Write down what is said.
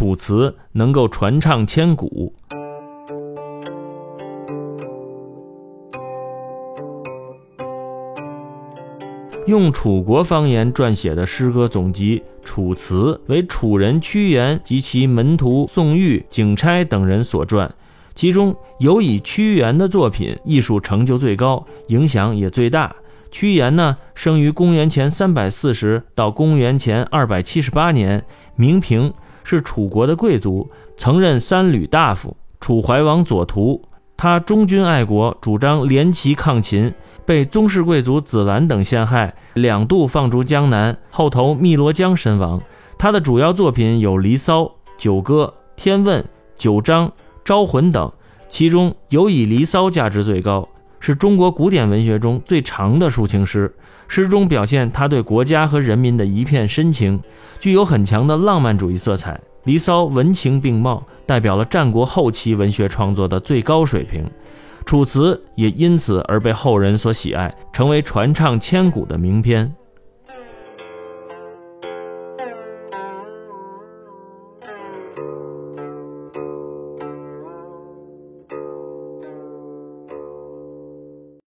楚辞能够传唱千古。用楚国方言撰写的诗歌总集《楚辞》，为楚人屈原及其门徒宋玉、景差等人所撰。其中尤以屈原的作品艺术成就最高，影响也最大。屈原呢，生于公元前三百四十到公元前二百七十八年，名平，是楚国的贵族，曾任三闾大夫、楚怀王左徒。他忠君爱国，主张联齐抗秦，被宗室贵族子兰等陷害，两度放逐江南，后投汨罗江身亡。他的主要作品有《离骚》《九歌》《天问》《九章》。招魂等，其中尤以《离骚》价值最高，是中国古典文学中最长的抒情诗。诗中表现他对国家和人民的一片深情，具有很强的浪漫主义色彩。《离骚》文情并茂，代表了战国后期文学创作的最高水平。《楚辞》也因此而被后人所喜爱，成为传唱千古的名篇。